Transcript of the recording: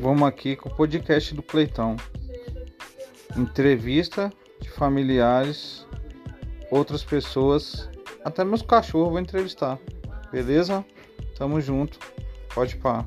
Vamos aqui com o podcast do Pleitão. Entrevista de familiares, outras pessoas, até meus cachorros vou entrevistar. Beleza? Tamo junto. Pode pá.